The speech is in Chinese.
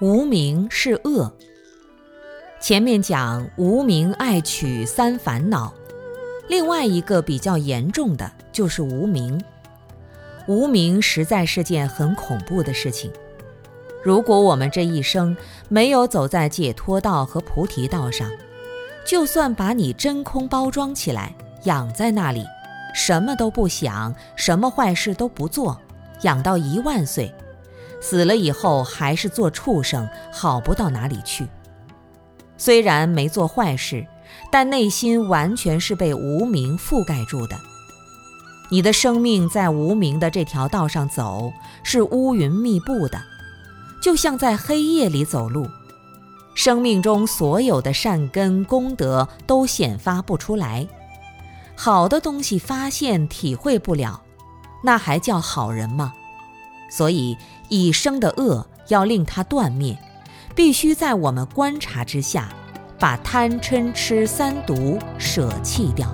无名是恶。前面讲无名爱取三烦恼，另外一个比较严重的就是无名。无名实在是件很恐怖的事情。如果我们这一生没有走在解脱道和菩提道上，就算把你真空包装起来，养在那里，什么都不想，什么坏事都不做，养到一万岁。死了以后还是做畜生，好不到哪里去。虽然没做坏事，但内心完全是被无名覆盖住的。你的生命在无名的这条道上走，是乌云密布的，就像在黑夜里走路。生命中所有的善根功德都显发不出来，好的东西发现体会不了，那还叫好人吗？所以，一生的恶要令它断灭，必须在我们观察之下，把贪嗔痴三毒舍弃掉。